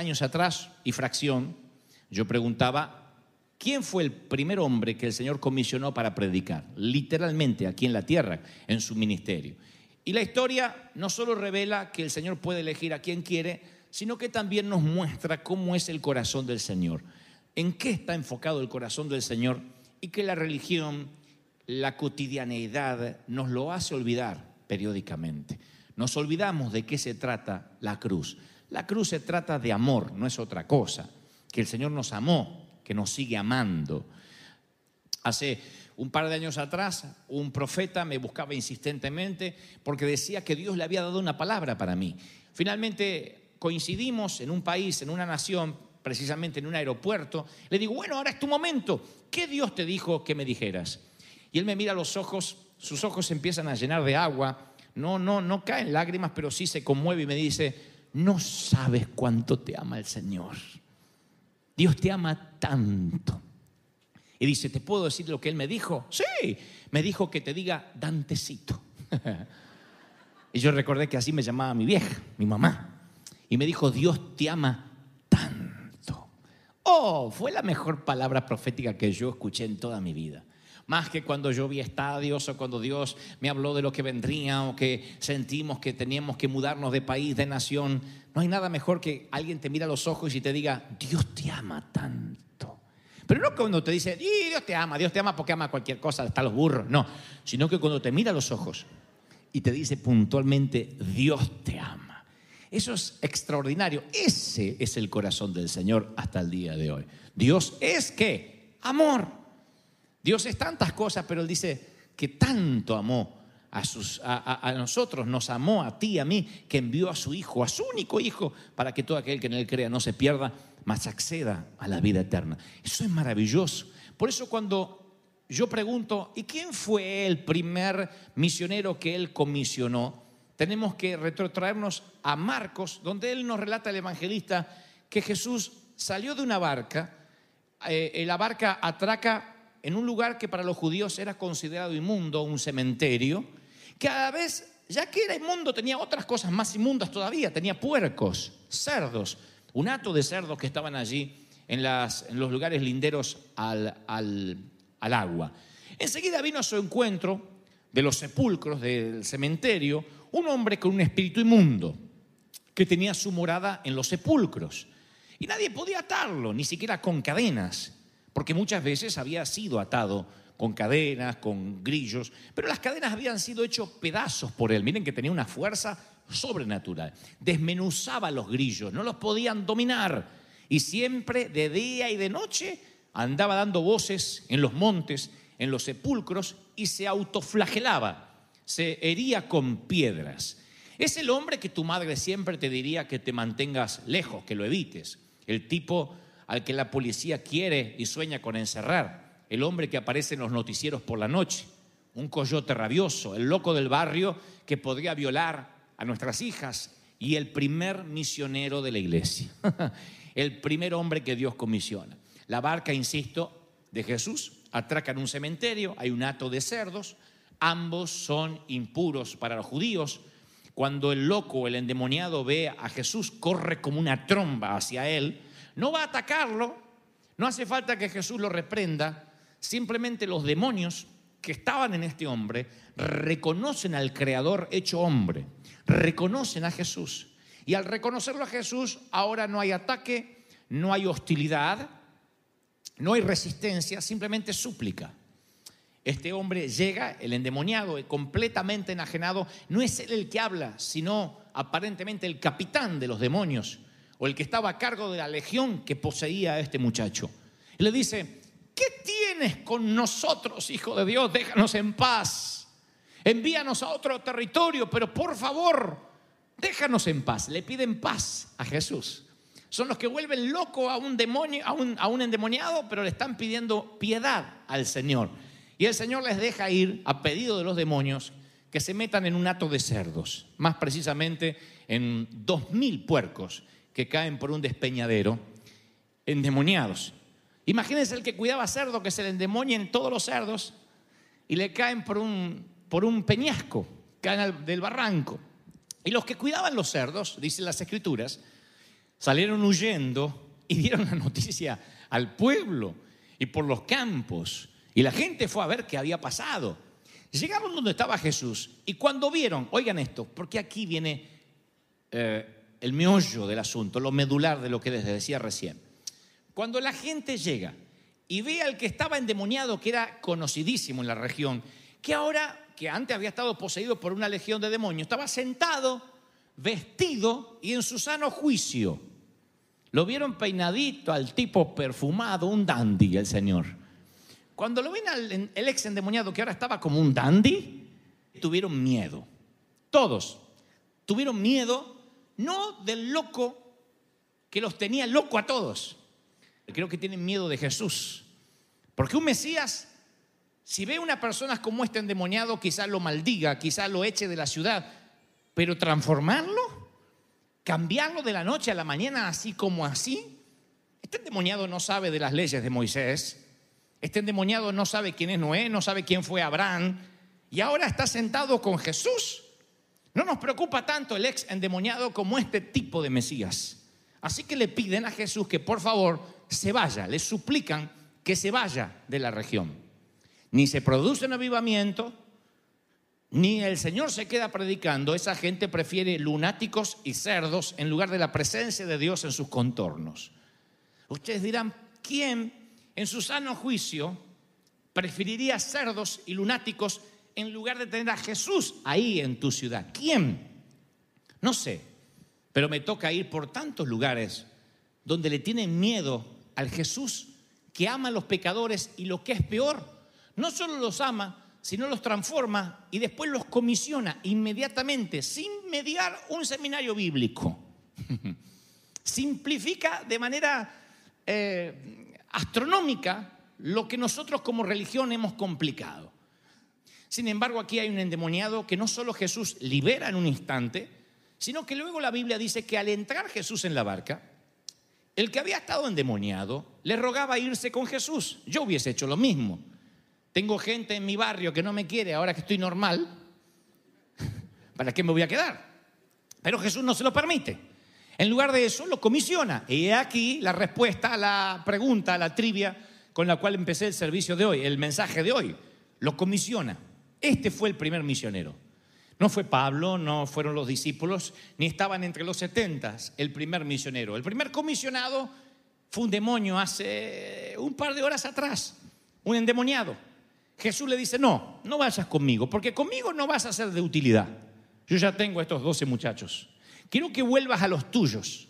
años atrás y fracción, yo preguntaba, ¿quién fue el primer hombre que el Señor comisionó para predicar? Literalmente aquí en la tierra, en su ministerio. Y la historia no solo revela que el Señor puede elegir a quien quiere, sino que también nos muestra cómo es el corazón del Señor, en qué está enfocado el corazón del Señor y que la religión, la cotidianeidad nos lo hace olvidar periódicamente. Nos olvidamos de qué se trata la cruz. La cruz se trata de amor, no es otra cosa. Que el Señor nos amó, que nos sigue amando. Hace un par de años atrás, un profeta me buscaba insistentemente porque decía que Dios le había dado una palabra para mí. Finalmente coincidimos en un país, en una nación, precisamente en un aeropuerto. Le digo, bueno, ahora es tu momento. ¿Qué Dios te dijo que me dijeras? Y él me mira los ojos, sus ojos empiezan a llenar de agua no, no, no caen lágrimas, pero sí se conmueve y me dice, no sabes cuánto te ama el Señor. Dios te ama tanto. Y dice, ¿te puedo decir lo que Él me dijo? Sí, me dijo que te diga Dantecito. y yo recordé que así me llamaba mi vieja, mi mamá. Y me dijo, Dios te ama tanto. Oh, fue la mejor palabra profética que yo escuché en toda mi vida más que cuando yo vi estadios o cuando Dios me habló de lo que vendría o que sentimos que teníamos que mudarnos de país, de nación. No hay nada mejor que alguien te mira a los ojos y te diga, Dios te ama tanto. Pero no cuando te dice, Dios te ama, Dios te ama porque ama cualquier cosa, hasta los burros. No, sino que cuando te mira a los ojos y te dice puntualmente, Dios te ama. Eso es extraordinario. Ese es el corazón del Señor hasta el día de hoy. Dios es qué? Amor. Dios es tantas cosas, pero Él dice que tanto amó a, nosotros, nos amó a ti, a mí, que envió a su Hijo, a su único Hijo, para que todo aquel que en Él crea no se pierda, mas acceda a la vida eterna. Eso es maravilloso. Por eso cuando yo pregunto, ¿y quién fue el primer misionero que Él comisionó? Tenemos que retrotraernos a Marcos, donde Él nos relata el evangelista que Jesús salió de una barca, eh, la barca atraca en un lugar que para los judíos era considerado inmundo, un cementerio, que a la vez, ya que era inmundo, tenía otras cosas más inmundas todavía, tenía puercos, cerdos, un hato de cerdos que estaban allí en, los lugares linderos al, al agua. Enseguida vino a su encuentro de los sepulcros del cementerio un hombre con un espíritu inmundo que tenía su morada en los sepulcros. Y nadie podía atarlo, ni siquiera con cadenas porque muchas veces había sido atado con cadenas, con grillos, pero las cadenas habían sido hechos pedazos por él. Miren que tenía una fuerza sobrenatural. Desmenuzaba los grillos, no los podían dominar. Y siempre de día y de noche andaba dando voces en los montes, en los sepulcros, y se autoflagelaba, se hería con piedras. Es el hombre que tu madre siempre te diría que te mantengas lejos, que lo evites. El tipo al que la policía quiere y sueña con encerrar, el hombre que aparece en los noticieros por la noche, un coyote rabioso, el loco del barrio que podría violar a nuestras hijas y el primer misionero de la iglesia, el primer hombre que Dios comisiona. La barca, insisto, de Jesús. Atraca en un cementerio, hay un hato de cerdos, ambos son impuros para los judíos. Cuando el loco, el endemoniado ve a Jesús, corre como una tromba hacia él, no va a atacarlo, no hace falta que Jesús lo reprenda, simplemente los demonios que estaban en este hombre reconocen al Creador hecho hombre, reconocen a Jesús. Y al reconocerlo a Jesús, ahora no hay ataque, no hay hostilidad, no hay resistencia, simplemente súplica. Este hombre llega, el endemoniado, completamente enajenado, no es él el que habla, sino aparentemente el capitán de los demonios, o el que estaba a cargo de la legión que poseía a este muchacho. Y le dice, ¿qué tienes con nosotros, hijo de Dios? Déjanos en paz. Envíanos a otro territorio, pero por favor, déjanos en paz. Le piden paz a Jesús. Son los que vuelven loco a un demonio, a un, endemoniado, pero le están pidiendo piedad al Señor. Y el Señor les deja ir a pedido de los demonios que se metan en un hato de cerdos, más precisamente en dos mil puercos que caen por un despeñadero, endemoniados. Imagínense el que cuidaba cerdo, que se le endemonien todos los cerdos y le caen por un, por un peñasco, caen del barranco. Y los que cuidaban los cerdos, dicen las escrituras, salieron huyendo y dieron la noticia al pueblo y por los campos. Y la gente fue a ver qué había pasado. Llegaron donde estaba Jesús y cuando vieron, oigan esto, porque aquí viene eh, el meollo del asunto, lo medular de lo que les decía recién. Cuando la gente llega y ve al que estaba endemoniado, que era conocidísimo en la región, que ahora, que antes había estado poseído por una legión de demonios, estaba sentado, vestido y en su sano juicio. Lo vieron peinadito al tipo perfumado, un dandy el Señor. Cuando lo ven al el ex endemoniado que ahora estaba como un dandy, tuvieron miedo. Todos tuvieron miedo, no del loco que los tenía loco a todos. Creo que tienen miedo de Jesús. Porque un Mesías, si ve a una persona como este endemoniado, quizás lo maldiga, quizás lo eche de la ciudad, pero transformarlo, cambiarlo de la noche a la mañana así como así, este endemoniado no sabe de las leyes de Moisés, este endemoniado no sabe quién es Noé, no sabe quién fue Abraham, y ahora está sentado con Jesús. No nos preocupa tanto el ex endemoniado como este tipo de Mesías. Así que le piden a Jesús que por favor se vaya, le suplican que se vaya de la región. Ni se produce un avivamiento, ni el Señor se queda predicando, esa gente prefiere lunáticos y cerdos en lugar de la presencia de Dios en sus contornos. Ustedes dirán, ¿quién en su sano juicio preferiría cerdos y lunáticos en lugar de tener a Jesús ahí en tu ciudad? ¿Quién? No sé, pero me toca ir por tantos lugares donde le tienen miedo al Jesús que ama a los pecadores y lo que es peor, no solo los ama, sino los transforma y después los comisiona inmediatamente, sin mediar un seminario bíblico. Simplifica de manera eh, astronómica lo que nosotros como religión hemos complicado. Sin embargo, aquí hay un endemoniado que no solo Jesús libera en un instante, sino que luego la Biblia dice que al entrar Jesús en la barca, el que había estado endemoniado le rogaba irse con Jesús. Yo hubiese hecho lo mismo. Tengo gente en mi barrio que no me quiere ahora que estoy normal. ¿Para qué me voy a quedar? Pero Jesús no se lo permite. En lugar de eso, lo comisiona. Y aquí la respuesta a la pregunta, a la trivia con la cual empecé el servicio de hoy, el mensaje de hoy. Lo comisiona. Este fue el primer misionero. No fue Pablo, no fueron los discípulos, ni estaban entre los setentas el primer misionero. El primer comisionado fue un demonio hace un par de horas atrás, un endemoniado. Jesús le dice, no, no vayas conmigo, porque conmigo no vas a ser de utilidad. Yo ya tengo a estos doce muchachos. Quiero que vuelvas a los tuyos,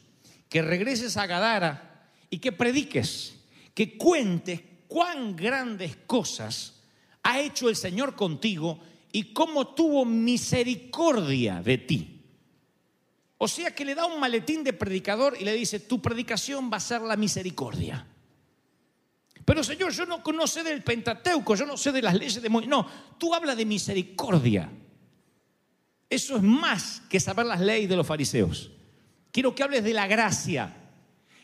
que regreses a Gadara y que prediques, que cuentes cuán grandes cosas ha hecho el Señor contigo y cómo tuvo misericordia de ti. O sea que le da un maletín de predicador y le dice, tu predicación va a ser la misericordia. Pero Señor, yo no conozco del Pentateuco, yo no sé de las leyes de Moisés. No, tú hablas de misericordia. Eso es más que saber las leyes de los fariseos. Quiero que hables de la gracia.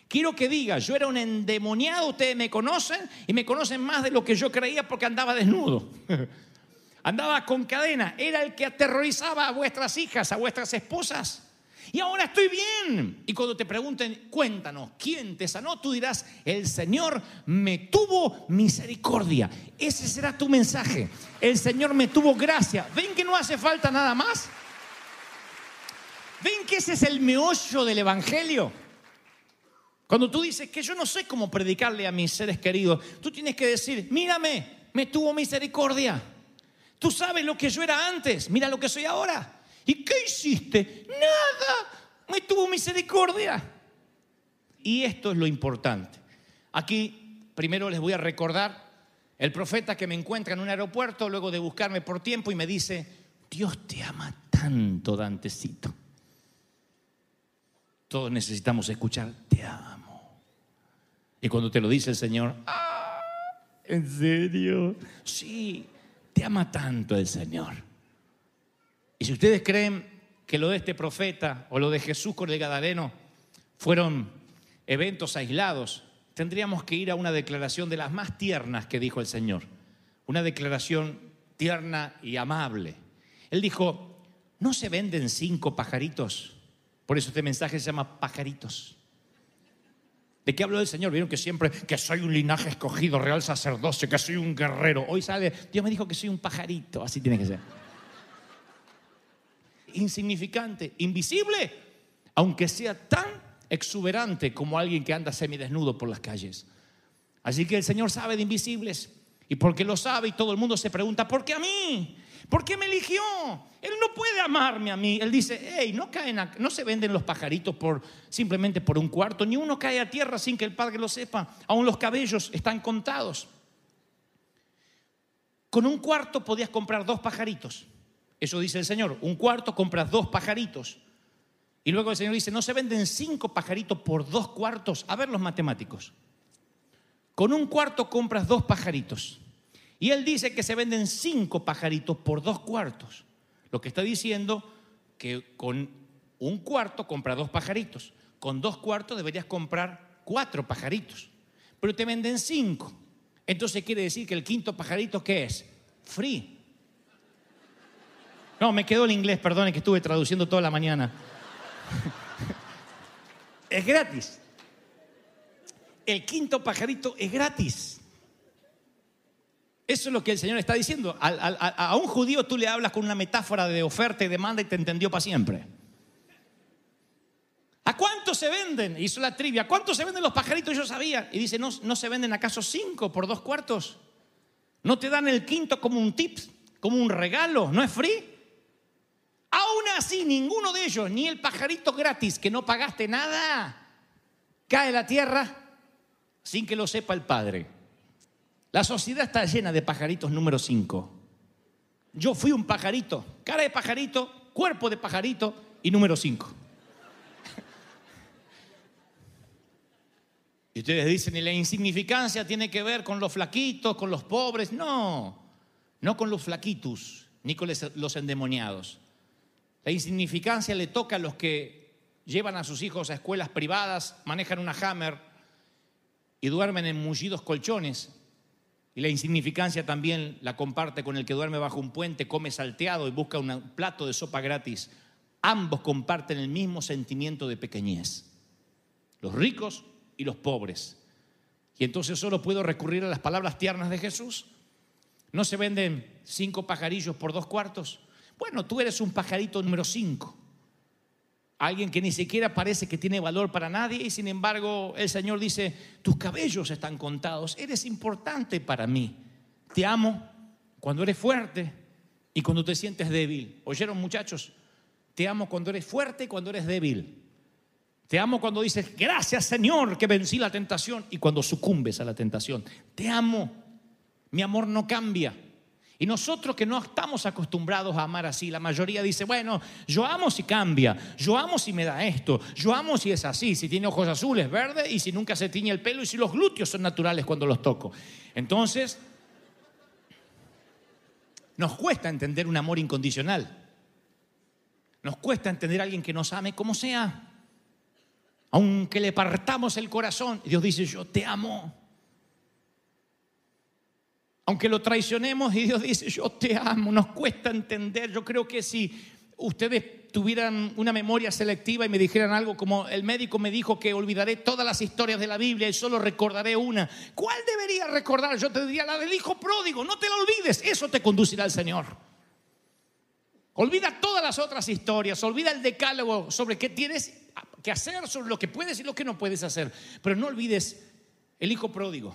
Quiero que digas, yo era un endemoniado, ustedes me conocen y me conocen más de lo que yo creía porque andaba desnudo. andaba con cadena, era el que aterrorizaba a vuestras hijas, a vuestras esposas. Y ahora estoy bien. Y cuando te pregunten, cuéntanos, ¿quién te sanó? Tú dirás, el Señor me tuvo misericordia. Ese será tu mensaje. El Señor me tuvo gracia. ¿Ven que no hace falta nada más? ¿Ven que ese es el meollo del Evangelio? Cuando tú dices que yo no sé cómo predicarle a mis seres queridos, tú tienes que decir, mírame, me tuvo misericordia. Tú sabes lo que yo era antes, mira lo que soy ahora. ¿Y qué hiciste? Nada, me tuvo misericordia. Y esto es lo importante. Aquí primero les voy a recordar el profeta que me encuentra en un aeropuerto luego de buscarme por tiempo y me dice, Dios te ama tanto, Dantecito. Todos necesitamos escuchar, te amo. Y cuando te lo dice el Señor, ¡ah! ¿En serio? Sí, te ama tanto el Señor. Y si ustedes creen que lo de este profeta o lo de Jesús con el Gadareno fueron eventos aislados, tendríamos que ir a una declaración de las más tiernas que dijo el Señor. Una declaración tierna y amable. Él dijo, ¿no se venden cinco pajaritos? Por eso este mensaje se llama pajaritos. ¿De qué habló el Señor? Vieron que siempre, que soy un linaje escogido, real sacerdocio, que soy un guerrero. Hoy sale, Dios me dijo que soy un pajarito, así tiene que ser. Insignificante, invisible, aunque sea tan exuberante como alguien que anda semidesnudo por las calles. Así que el Señor sabe de invisibles. Y porque lo sabe y todo el mundo se pregunta, ¿por qué a mí? ¿Por qué me eligió? Él no puede amarme a mí. Él dice, hey, no, caen no se venden los pajaritos por, simplemente por un cuarto, ni uno cae a tierra sin que el Padre lo sepa. Aún los cabellos están contados. Con un cuarto podías comprar dos pajaritos. Eso dice el Señor. Un cuarto compras dos pajaritos. Y luego el Señor dice, no se venden cinco pajaritos por dos cuartos. A ver los matemáticos. Con un cuarto compras dos pajaritos. Y él dice que se venden cinco pajaritos por dos cuartos. Lo que está diciendo que con un cuarto compra dos pajaritos. Con dos cuartos deberías comprar cuatro pajaritos. Pero te venden cinco. Entonces quiere decir que el quinto pajarito, ¿qué es? Free. No, me quedó el inglés, perdone que estuve traduciendo toda la mañana. es gratis. El quinto pajarito es gratis. Eso es lo que el Señor está diciendo. A, un judío tú le hablas con una metáfora de oferta y demanda y te entendió para siempre. ¿A cuánto se venden? Hizo la trivia. ¿A cuánto se venden los pajaritos? Yo sabía. Y dice, ¿no, ¿no se venden acaso cinco por dos cuartos? ¿No te dan el quinto como un tip, como un regalo? ¿No es free? Aún así, ninguno de ellos, ni el pajarito gratis que no pagaste nada, cae a la tierra sin que lo sepa el Padre. La sociedad está llena de pajaritos número 5. Yo fui un pajarito, cara de pajarito, cuerpo de pajarito y número 5. Y ustedes dicen, y la insignificancia tiene que ver con los flaquitos, con los pobres. No, no con los flaquitos, ni con los endemoniados. La insignificancia le toca a los que llevan a sus hijos a escuelas privadas, manejan una hammer y duermen en mullidos colchones y la insignificancia también la comparte con el que duerme bajo un puente, come salteado y busca un plato de sopa gratis. Ambos comparten el mismo sentimiento de pequeñez. Los ricos y los pobres. Y entonces solo puedo recurrir a las palabras tiernas de Jesús. ¿No se venden cinco pajarillos por dos cuartos? Bueno, tú eres un pajarito número cinco. Alguien que ni siquiera parece que tiene valor para nadie y sin embargo el Señor dice, tus cabellos están contados, eres importante para mí. Te amo cuando eres fuerte y cuando te sientes débil. ¿Oyeron muchachos? Te amo cuando eres fuerte y cuando eres débil. Te amo cuando dices, gracias Señor que vencí la tentación y cuando sucumbes a la tentación. Te amo. Mi amor no cambia. Y nosotros que no estamos acostumbrados a amar así, la mayoría dice, bueno, yo amo si cambia, yo amo si me da esto, yo amo si es así, si tiene ojos azules, verde y si nunca se tiñe el pelo y si los glúteos son naturales cuando los toco. Entonces, nos cuesta entender un amor incondicional. Nos cuesta entender a alguien que nos ame como sea. Aunque le partamos el corazón, Dios dice, yo te amo aunque lo traicionemos y Dios dice, yo te amo, nos cuesta entender. Yo creo que si ustedes tuvieran una memoria selectiva y me dijeran algo como el médico me dijo que olvidaré todas las historias de la Biblia y solo recordaré una, ¿cuál debería recordar? Yo te diría la del hijo pródigo, no te la olvides, eso te conducirá al Señor. Olvida todas las otras historias, olvida el decálogo sobre qué tienes que hacer, sobre lo que puedes y lo que no puedes hacer, pero no olvides el hijo pródigo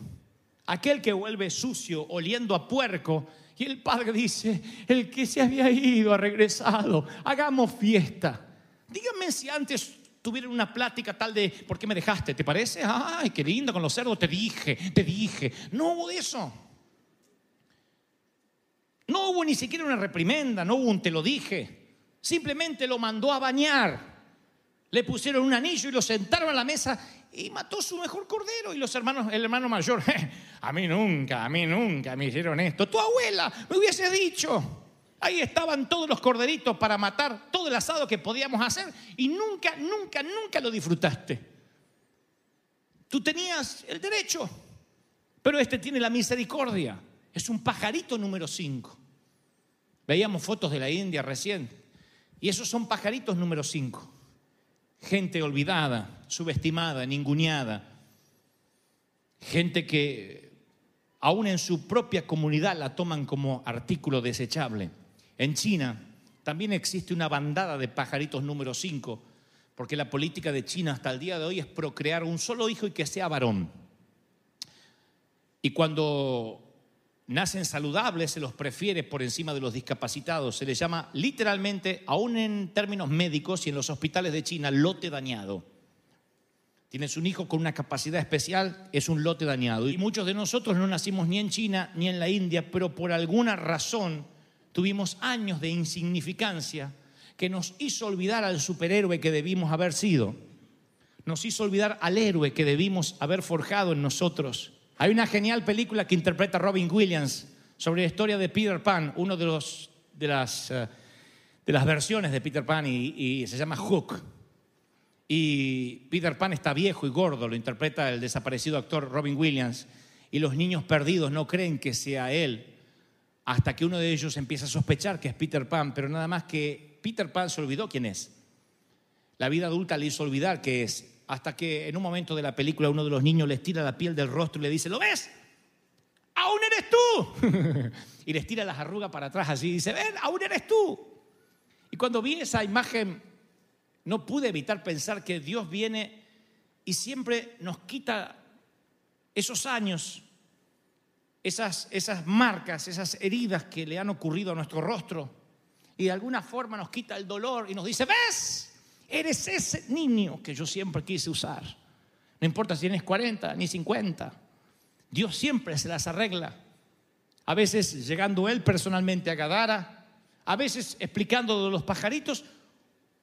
aquel que vuelve sucio, oliendo a puerco. Y el padre dice, el que se había ido ha regresado, hagamos fiesta. Díganme si antes tuvieron una plática tal de, ¿por qué me dejaste? ¿Te parece? Ay, qué lindo con los cerdos, te dije, te dije. No hubo eso. No hubo ni siquiera una reprimenda, no hubo un te lo dije. Simplemente lo mandó a bañar. Le pusieron un anillo y lo sentaron a la mesa y mató su mejor cordero. Y los hermanos, el hermano mayor, a mí nunca, a mí nunca me hicieron esto. Tu abuela me hubiese dicho. Ahí estaban todos los corderitos para matar todo el asado que podíamos hacer y nunca, nunca, nunca lo disfrutaste. Tú tenías el derecho, pero este tiene la misericordia. Es un pajarito número 5. Veíamos fotos de la India recién Y esos son pajaritos número 5. Gente olvidada, subestimada, ninguneada. Gente que aún en su propia comunidad la toman como artículo desechable. En China también existe una bandada de pajaritos número 5, porque la política de China hasta el día de hoy es procrear un solo hijo y que sea varón. Y cuando nacen saludables se los prefiere por encima de los discapacitados. Se les llama literalmente, aún en términos médicos y en los hospitales de China, lote dañado. Tienes un hijo con una capacidad especial, es un lote dañado. Y muchos de nosotros no nacimos ni en China ni en la India, pero por alguna razón tuvimos años de insignificancia que nos hizo olvidar al superhéroe que debimos haber sido. Nos hizo olvidar al héroe que debimos haber forjado en nosotros. Hay una genial película que interpreta Robin Williams sobre la historia de Peter Pan, uno de, los, de, las, eh, de las versiones de Peter Pan y, y se llama Hook. Y Peter Pan está viejo y gordo, lo interpreta el desaparecido actor Robin Williams, y los niños perdidos no creen que sea él, hasta que uno de ellos empieza a sospechar que es Peter Pan, pero nada más que Peter Pan se olvidó quién es. La vida adulta le hizo olvidar que es, hasta que en un momento de la película uno de los niños les tira la piel del rostro y le dice, ¿lo ves? Aún eres tú. y les tira las arrugas para atrás así y dice, ven, aún eres tú. Y cuando vi esa imagen no pude evitar pensar que Dios viene y siempre nos quita esos años, esas, esas marcas, esas heridas que le han ocurrido a nuestro rostro. Y de alguna forma nos quita el dolor y nos dice, ¿ves? Eres ese niño que yo siempre quise usar. No importa si tienes 40 ni 50. Dios siempre se las arregla. A veces llegando Él personalmente a Gadara, a veces explicando de los pajaritos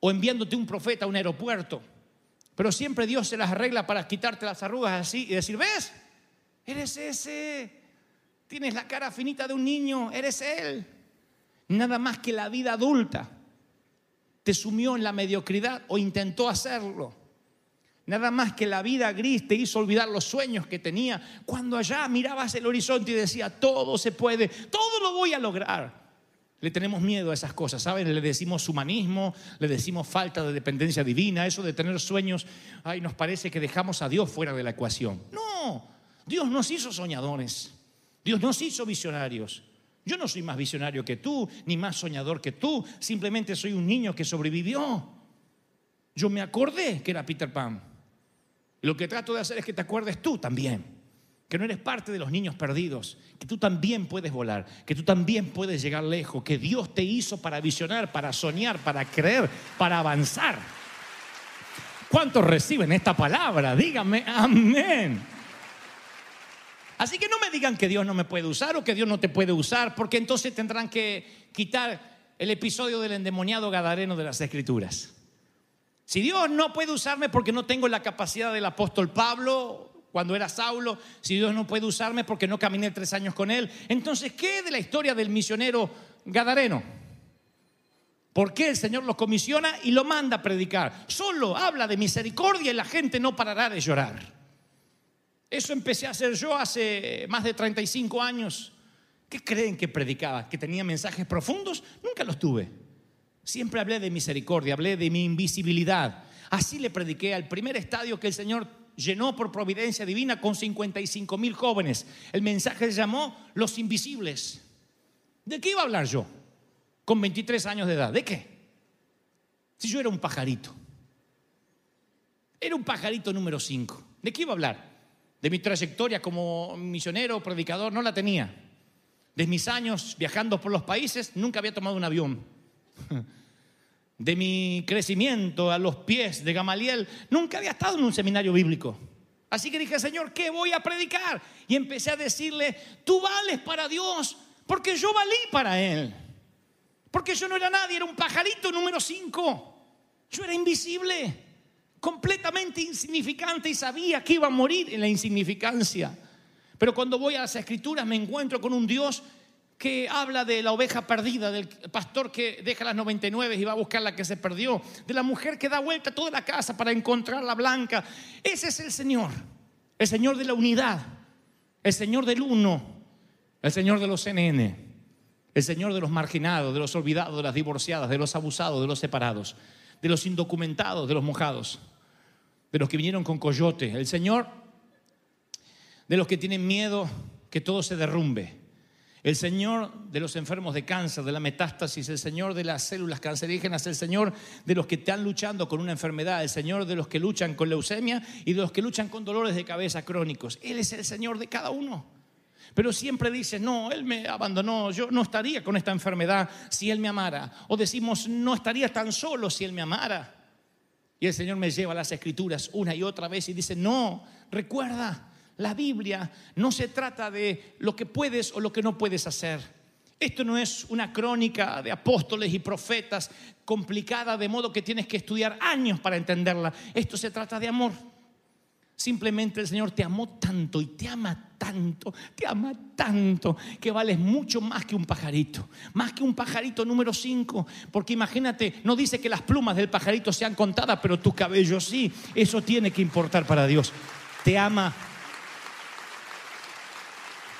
o enviándote un profeta a un aeropuerto. Pero siempre Dios se las arregla para quitarte las arrugas así y decir, ¿ves? Eres ese. Tienes la cara finita de un niño, eres él. Nada más que la vida adulta te sumió en la mediocridad o intentó hacerlo. Nada más que la vida gris te hizo olvidar los sueños que tenía. Cuando allá mirabas el horizonte y decía, todo se puede, todo lo voy a lograr. Le tenemos miedo a esas cosas, ¿saben? Le decimos humanismo, le decimos falta de dependencia divina, eso de tener sueños, ay, nos parece que dejamos a Dios fuera de la ecuación. No, Dios nos hizo soñadores, Dios nos hizo visionarios. Yo no soy más visionario que tú, ni más soñador que tú, simplemente soy un niño que sobrevivió. Yo me acordé que era Peter Pan. Lo que trato de hacer es que te acuerdes tú también que no eres parte de los niños perdidos, que tú también puedes volar, que tú también puedes llegar lejos, que Dios te hizo para visionar, para soñar, para creer, para avanzar. ¿Cuántos reciben esta palabra? Díganme, amén. Así que no me digan que Dios no me puede usar o que Dios no te puede usar, porque entonces tendrán que quitar el episodio del endemoniado gadareno de las escrituras. Si Dios no puede usarme porque no tengo la capacidad del apóstol Pablo cuando era Saulo, si Dios no puede usarme porque no caminé tres años con él. Entonces, ¿qué de la historia del misionero Gadareno? ¿Por qué el Señor lo comisiona y lo manda a predicar? Solo habla de misericordia y la gente no parará de llorar. Eso empecé a hacer yo hace más de 35 años. ¿Qué creen que predicaba? ¿Que tenía mensajes profundos? Nunca los tuve. Siempre hablé de misericordia, hablé de mi invisibilidad. Así le prediqué al primer estadio que el Señor llenó por providencia divina con 55 mil jóvenes. El mensaje se llamó Los Invisibles. ¿De qué iba a hablar yo con 23 años de edad? ¿De qué? Si yo era un pajarito. Era un pajarito número 5. ¿De qué iba a hablar? De mi trayectoria como misionero, predicador, no la tenía. De mis años viajando por los países, nunca había tomado un avión. de mi crecimiento a los pies de Gamaliel, nunca había estado en un seminario bíblico. Así que dije, Señor, ¿qué voy a predicar? Y empecé a decirle, tú vales para Dios, porque yo valí para Él. Porque yo no era nadie, era un pajarito número 5. Yo era invisible, completamente insignificante y sabía que iba a morir en la insignificancia. Pero cuando voy a las escrituras me encuentro con un Dios que habla de la oveja perdida, del pastor que deja las 99 y va a buscar la que se perdió, de la mujer que da vuelta toda la casa para encontrar la blanca. Ese es el Señor, el Señor de la unidad, el Señor del uno, el Señor de los CNN, El Señor de los marginados, de los olvidados, de las divorciadas, de los abusados, de los separados, de los indocumentados, de los mojados, de los que vinieron con coyote. El Señor de los que tienen miedo que todo se derrumbe. El Señor de los enfermos de cáncer, de la metástasis, el Señor de las células cancerígenas, el Señor de los que están luchando con una enfermedad, el Señor de los que luchan con leucemia y de los que luchan con dolores de cabeza crónicos. Él es el Señor de cada uno. Pero siempre dice, no, Él me abandonó, yo no estaría con esta enfermedad si Él me amara. O decimos, no estaría tan solo si Él me amara. Y el Señor me lleva a las escrituras una y otra vez y dice, no, recuerda, la Biblia no se trata de lo que puedes o lo que no puedes hacer. Esto no es una crónica de apóstoles y profetas complicada de modo que tienes que estudiar años para entenderla. Esto se trata de amor. Simplemente el Señor te amó tanto y te ama tanto, te ama tanto, que vales mucho más que un pajarito, más que un pajarito número 5, porque imagínate, no dice que las plumas del pajarito sean contadas, pero tus cabellos sí, eso tiene que importar para Dios. Te ama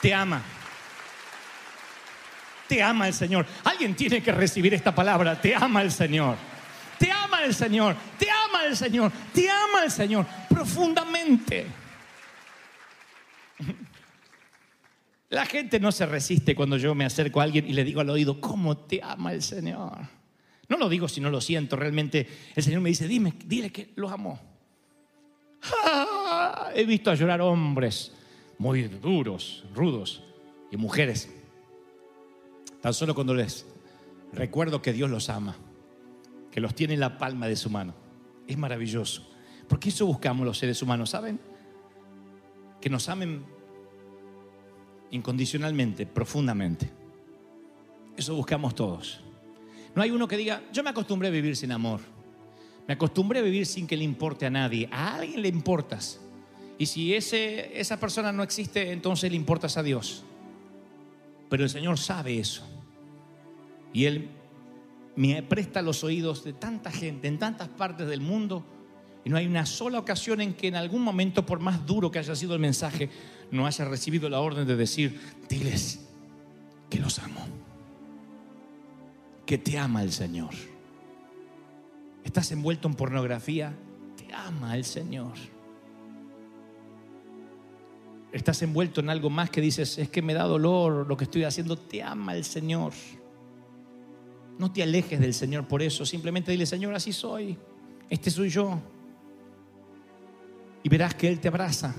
te ama. Te ama el Señor. Alguien tiene que recibir esta palabra. Te ama el Señor. Te ama el Señor. Te ama el Señor. Te ama el Señor profundamente. La gente no se resiste cuando yo me acerco a alguien y le digo al oído, ¿cómo te ama el Señor? No lo digo si no lo siento, realmente el Señor me dice, dime, dile que lo amo. Ah, he visto a llorar hombres muy duros, rudos, y mujeres. Tan solo cuando les recuerdo que Dios los ama, que los tiene en la palma de su mano. Es maravilloso. Porque eso buscamos los seres humanos, ¿saben? Que nos amen incondicionalmente, profundamente. Eso buscamos todos. No hay uno que diga, yo me acostumbré a vivir sin amor. Me acostumbré a vivir sin que le importe a nadie. A alguien le importas. Y si ese, esa persona no existe, entonces le importas a Dios. Pero el Señor sabe eso. Y Él me presta los oídos de tanta gente en tantas partes del mundo. Y no hay una sola ocasión en que en algún momento, por más duro que haya sido el mensaje, no haya recibido la orden de decir, diles que los amo. Que te ama el Señor. Estás envuelto en pornografía, te ama el Señor estás envuelto en algo más que dices, es que me da dolor lo que estoy haciendo, te ama el Señor. No te alejes del Señor por eso, simplemente dile, Señor, así soy, este soy yo. Y verás que Él te abraza,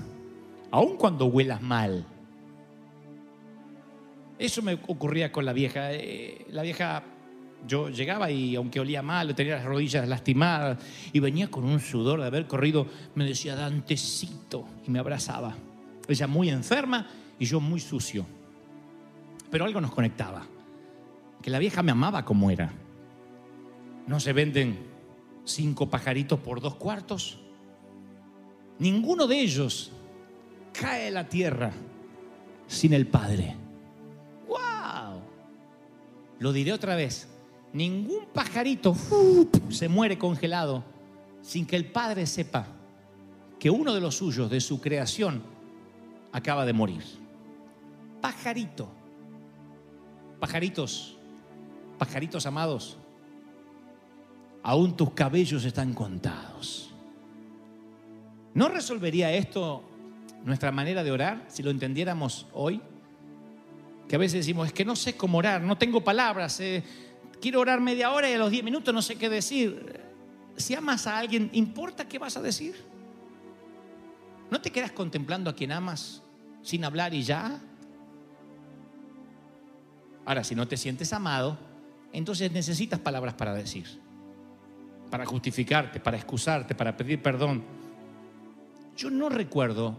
aun cuando huelas mal. Eso me ocurría con la vieja. Eh, la vieja, yo llegaba y aunque olía mal, tenía las rodillas lastimadas y venía con un sudor de haber corrido, me decía, Dantecito, y me abrazaba. Ella muy enferma y yo muy sucio. Pero algo nos conectaba. Que la vieja me amaba como era. No se venden cinco pajaritos por dos cuartos. Ninguno de ellos cae a la tierra sin el Padre. ¡Wow! Lo diré otra vez. Ningún pajarito se muere congelado sin que el Padre sepa que uno de los suyos, de su creación, acaba de morir. Pajarito. Pajaritos, pajaritos amados, aún tus cabellos están contados. ¿No resolvería esto nuestra manera de orar si lo entendiéramos hoy? Que a veces decimos, es que no sé cómo orar, no tengo palabras, eh, quiero orar media hora y a los diez minutos no sé qué decir. Si amas a alguien, ¿importa qué vas a decir? ¿No te quedas contemplando a quien amas sin hablar y ya? Ahora, si no te sientes amado, entonces necesitas palabras para decir, para justificarte, para excusarte, para pedir perdón. Yo no recuerdo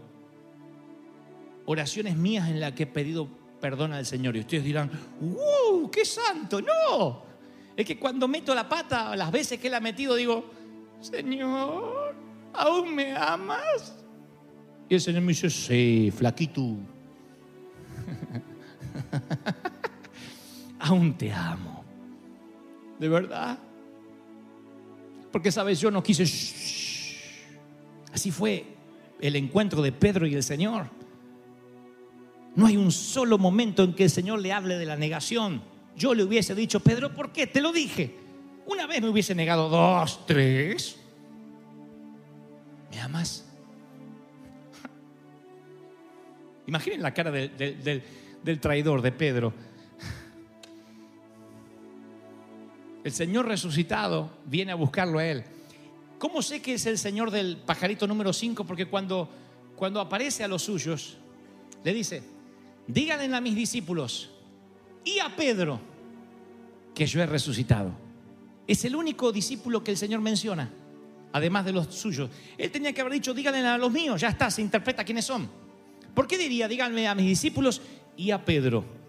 oraciones mías en las que he pedido perdón al Señor y ustedes dirán, ¡wow! ¡Qué santo! No, es que cuando meto la pata, las veces que la he metido, digo, Señor, ¿aún me amas? Y el Señor me dice, sí, flaquito. Aún te amo. ¿De verdad? Porque, sabes, yo no quise... Así fue el encuentro de Pedro y el Señor. No hay un solo momento en que el Señor le hable de la negación. yo le hubiese dicho, Pedro, ¿por qué? Te lo dije. Una vez me hubiese negado dos, tres. ¿Me amas? Imaginen la cara del, del, del traidor de Pedro. El Señor resucitado viene a buscarlo a él. ¿Cómo sé que es el Señor del pajarito número 5? Porque cuando, cuando aparece a los suyos, le dice, díganle a mis discípulos y a Pedro que yo he resucitado. Es el único discípulo que el Señor menciona, además de los suyos. Él tenía que haber dicho, díganle a los míos, ya está, se interpreta quiénes son. ¿Por qué diría, díganme a mis discípulos y a Pedro?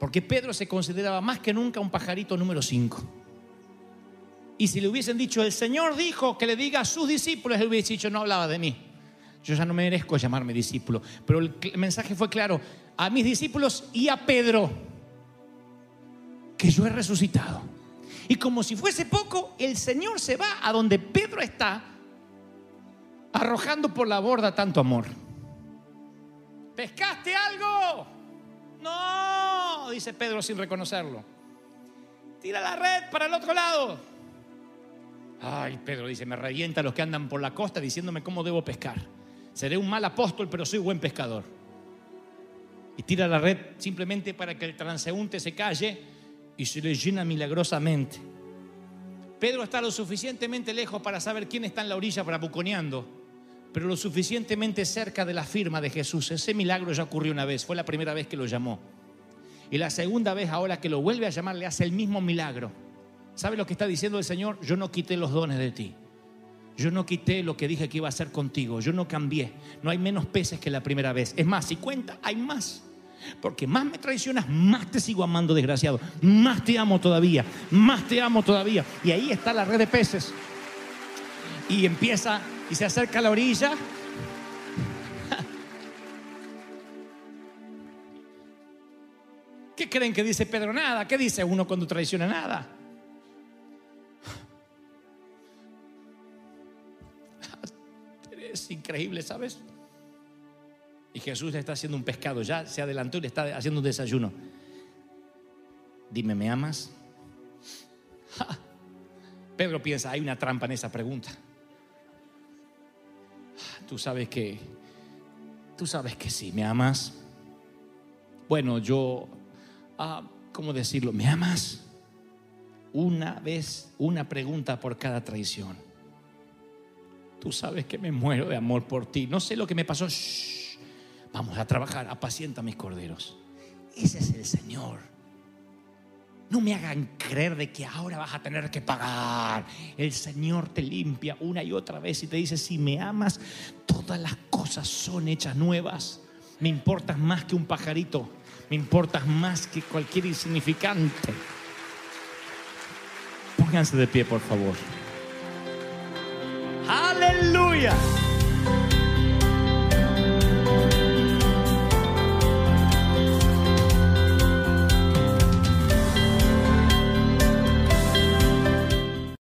Porque Pedro se consideraba más que nunca un pajarito número 5. Y si le hubiesen dicho, el Señor dijo que le diga a sus discípulos, él hubiese dicho, no hablaba de mí. Yo ya no me merezco llamarme discípulo. Pero el mensaje fue claro, a mis discípulos y a Pedro, que yo he resucitado. Y como si fuese poco, el Señor se va a donde Pedro está, arrojando por la borda tanto amor. ¿Pescaste algo? No, dice Pedro sin reconocerlo. Tira la red para el otro lado. Ay, Pedro dice, me revienta los que andan por la costa diciéndome cómo debo pescar. Seré un mal apóstol, pero soy buen pescador. Y tira la red simplemente para que el transeúnte se calle y se le llena milagrosamente. Pedro está lo suficientemente lejos para saber quién está en la orilla para buconeando, pero lo suficientemente cerca de la firma de Jesús. Ese milagro ya ocurrió una vez, fue la primera vez que lo llamó. Y la segunda vez, ahora que lo vuelve a llamar, le hace el mismo milagro. ¿Sabe lo que está diciendo el Señor? Yo no quité los dones de ti. Yo no quité lo que dije que iba a hacer contigo. Yo no cambié. No hay menos peces que la primera vez. Es más, si cuenta, hay más. Porque más me traicionas, más te sigo amando, desgraciado. Más te amo todavía. Más te amo todavía. Y ahí está la red de peces. Y empieza y se acerca a la orilla. ¿Qué creen que dice Pedro? Nada. ¿Qué dice uno cuando traiciona? Nada. es increíble, ¿sabes? Y Jesús le está haciendo un pescado, ya se adelantó y le está haciendo un desayuno. Dime, ¿me amas? Pedro piensa, hay una trampa en esa pregunta. Tú sabes que, tú sabes que sí, ¿me amas? Bueno, yo, ah, ¿cómo decirlo? ¿Me amas? Una vez, una pregunta por cada traición. Tú sabes que me muero de amor por ti. No sé lo que me pasó. Vamos a trabajar. Apacienta mis corderos. Ese es el Señor. No me hagan creer de que ahora vas a tener que pagar. El Señor te limpia una y otra vez y te dice, si me amas, todas las cosas son hechas nuevas. Me importas más que un pajarito. Me importas más que cualquier insignificante. Pónganse de pie, por favor. Aleluya.